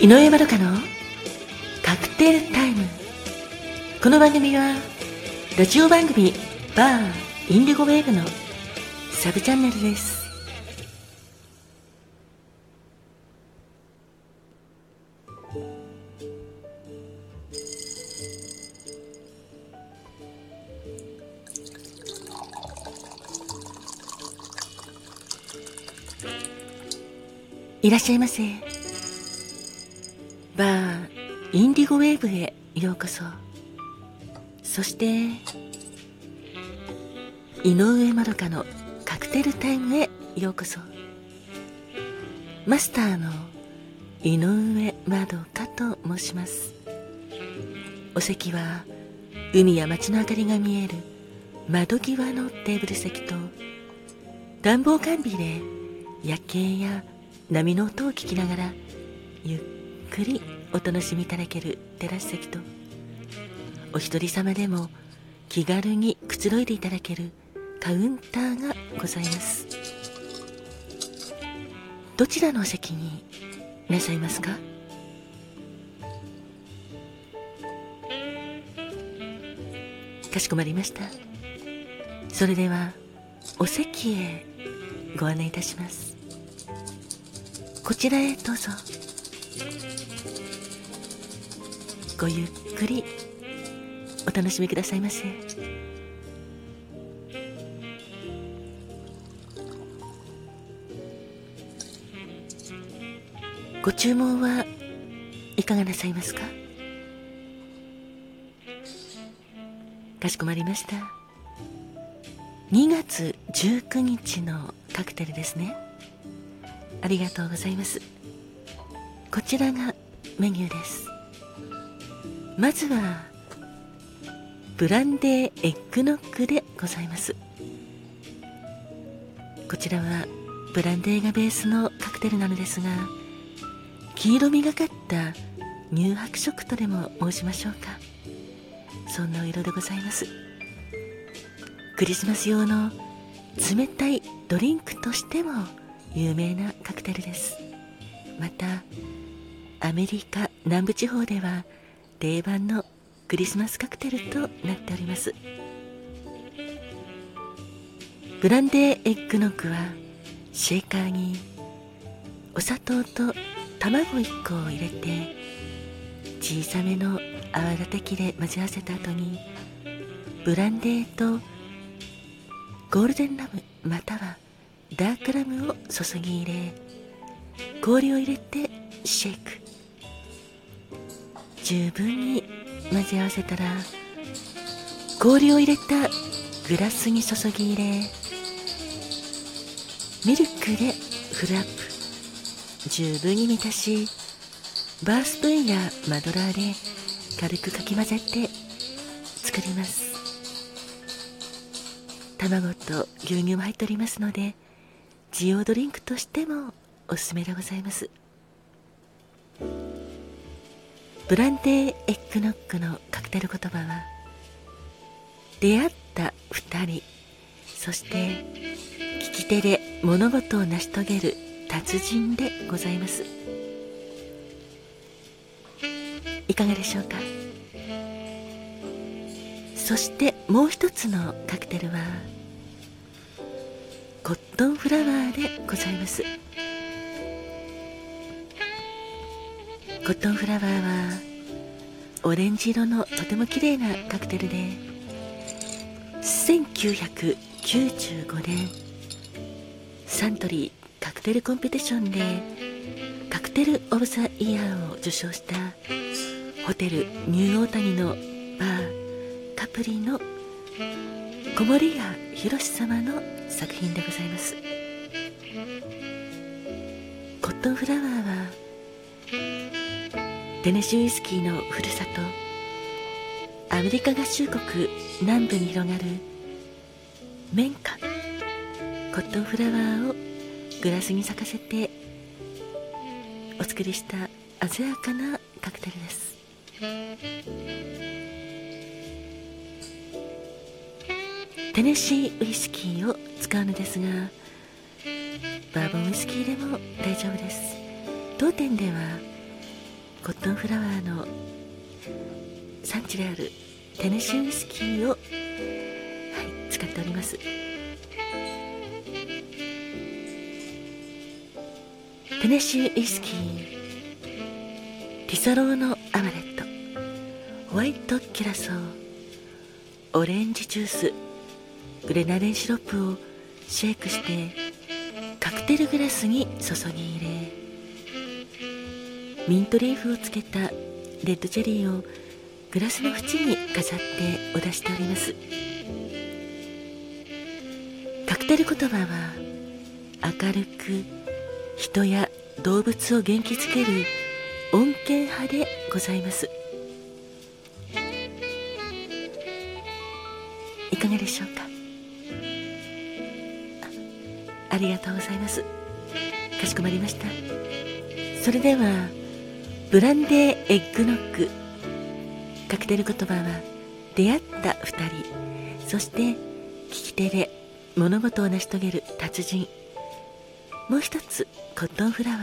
井上まどかのカクテルタイム。この番組はラジオ番組バーインディゴウェーブのサブチャンネルです。いらっしゃいませ。バーインディゴウェーブへようこそ。そして井上まどかのカクテルタイムへようこそマスターの井上まどかと申します。お席は海や街の明かりが見える窓際のテーブル席と暖房完備で夜景や波の音を聞きながらゆっくりお楽しみいただけるテラス席とお一人様でも気軽にくつろいでいただけるカウンターがございます。どちらのお席になさいますか？かしこまりました。それではお席へご案内いたします。こちらへどうぞ。ごゆっくりお楽しみくださいませ。ご注文はいかがなさいますか？かしこまりました。2月19日のカクテルですね。ありがとうございます。こちらがメニューです。まずはブランデーエッグノックでございます。こちらはブランデーがベースのカクテルなのですが黄色みがかった乳白色とでも申しましょうか。そんなお色でございます。クリスマス用の冷たいドリンクとしても有名なカクテルです。またアメリカ南部地方では定番のクリスマスカクテルとなっております。ブランデーエッグノックはシェーカーにお砂糖と卵1個を入れて小さめの泡立て器で混ぜ合わせた後にブランデーとゴールデンラムまたはダークラムを注ぎ入れ氷を入れてシェイク。十分に混ぜ合わせたら氷を入れたグラスに注ぎ入れミルクでフルアップ十分に満たしバースプーンやマドラーで軽くかき混ぜて作ります。卵と牛乳も入っておりますのでジオドリンクとしてもおすすめでございます。ブランデーエッグノックのカクテル言葉は出会った2人そして聞き手で物事を成し遂げる達人でございます。いかがでしょうか？そしてもう一つのカクテルはコットンフラワーでございます。コットンフラワーはオレンジ色のとても綺麗なカクテルで1995年サントリーカクテルコンペティションでカクテル・オブ・ザ・イヤーを受賞したホテルニューオータニのバーカプリの小森屋宏様の作品でございます。コットンフラワーはテネシウイスキーのふるさと。アメリカ合衆国南部に広がる綿花コットンフラワーをグラスに咲かせてお作りした鮮やかなカクテルです。テネシーウイスキーを使うのですがバーボンウイスキーでも大丈夫です。当店ではコットンフラワーの産地であるテネシーウイスキーを、はい、使っております。テネシーウイスキーティサローのアマレットホワイトキラソーオレンジジュースグレナデンシロップをシェイクしてカクテルグラスに注ぎ入れミントリーフをつけたレッドチェリーをグラスの縁に飾ってお出しております。カクテル言葉は明るく人や動物を元気づける穏健派でございます。いかがでしょうか？ありがとうございます。かしこまりました。それではブランデーエッグノック。カクテル言葉は出会った2人。そして聞き手で物事を成し遂げる達人。もう一つコットンフラワ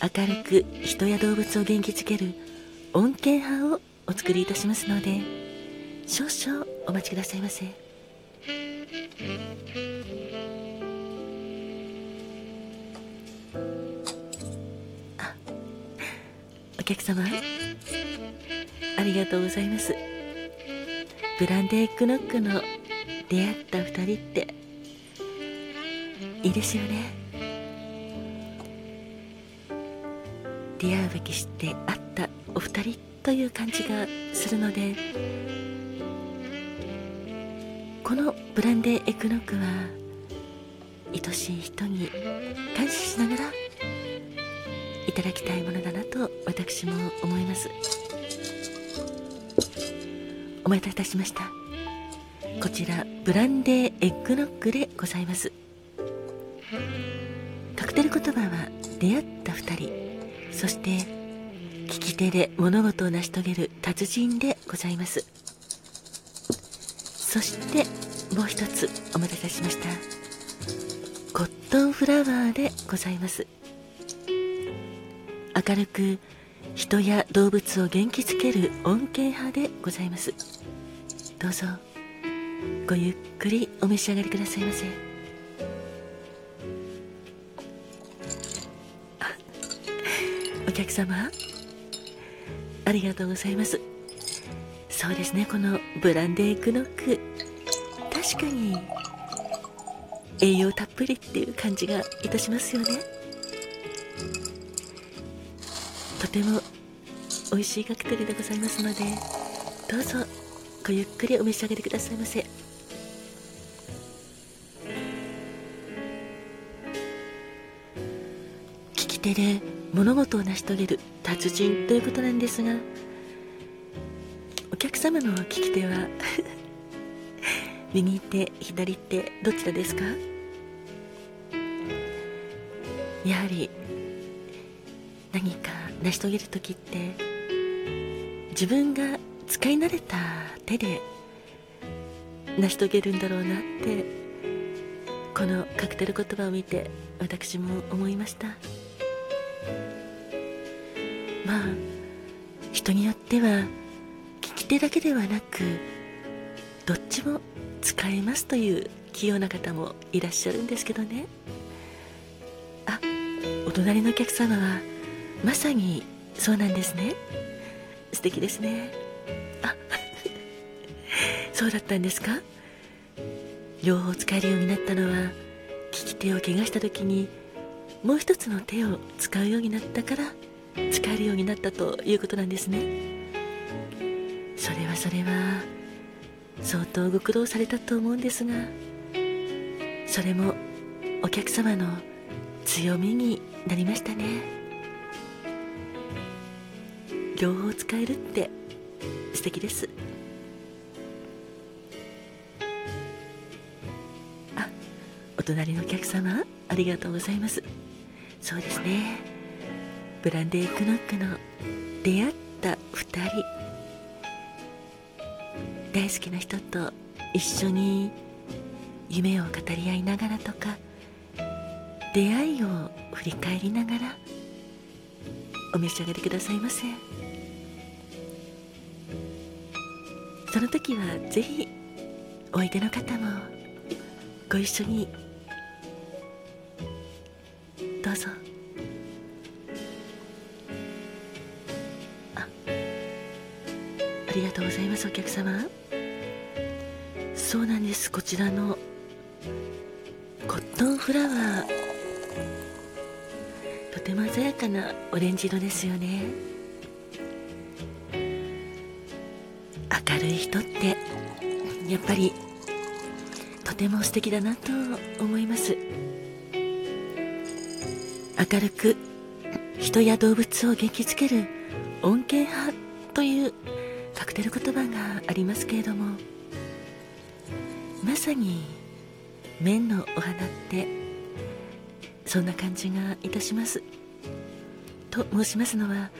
ー。明るく人や動物を元気づける穏健派をお作りいたしますので少々お待ちくださいませ。あお客様。ありがとうございます。ブランデーエッグノックの出会った2人って。いいですよね。出会うべきして会ったお二人という感じがするので。このブランデーエクノックは愛しい人に感謝しながらいただきたいものだなと私も思います。お待たせいたしました。こちらブランデーエッグノックでございます。カクテル言葉は出会った2人そして聞き手で物事を成し遂げる達人でございます。そしてもう一つお待たせしました。コットンフラワーでございます。明るく人や動物を元気づける恩恵派でございます。どうぞごゆっくりお召し上がりくださいませ。お客様ありがとうございます。そうですねこのブランデーエッグノック。確かに栄養たっぷりっていう感じがいたしますよね。とても美味しいカクテルでございますのでどうぞごゆっくりお召し上がりくださいませ。聞き手で物事を成し遂げる達人ということなんですがお客様の聞き手は右手左手どちらですか？やはり何か成し遂げる時って自分が使い慣れた手で成し遂げるんだろうなってこのカクテル言葉を見て私も思いました。まあ人によっては聞き手だけではなくどっちも使えますという器用な方もいらっしゃるんですけどね。あお隣のお客様はまさにそうなんですね。素敵ですね。あ そうだったんですか？両方使えるようになったのは利き手を怪我した時にもう一つの手を使うようになったから使えるようになったということなんですね。それはそれは相当ご苦労されたと思うんですがそれもお客様の強みになりましたね。両方使えるって素敵です。あお隣のお客様ありがとうございます。そうですね。ブランデークノックの出会った2人。大好きな人と一緒に夢を語り合いながらとか出会いを振り返りながらお召し上がりくださいませ。その時はぜひおいでの方もご一緒に。どうぞ。あありがとうございますお客様。そうなんです。こちらのコットンフラワー。とても鮮やかなオレンジ色ですよね。明るい人ってやっぱりとても素敵だなと思います。明るく人や動物を元気づける恩恵派というカクテル言葉がありますけれどもまさに麺のお花ってそんな感じがいたします。と申しますのは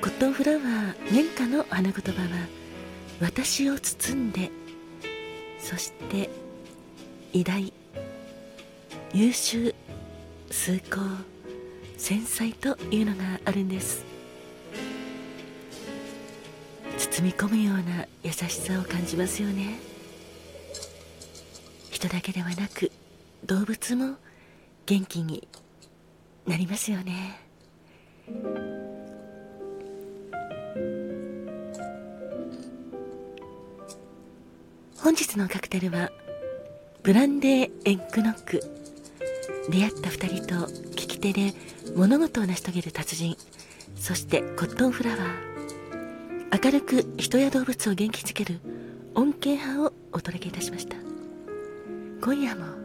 コットンフラワー綿花の花言葉は私を包んでそして偉大優秀崇高繊細というのがあるんです。包み込むような優しさを感じますよね。人だけではなく動物も元気になりますよね。本日のカクテルはブランデーエッグノック。出会った2人と聞き手で物事を成し遂げる達人。そしてコットンフラワー。明るく人や動物を元気づける恩恵派をお届けいたしました。今夜も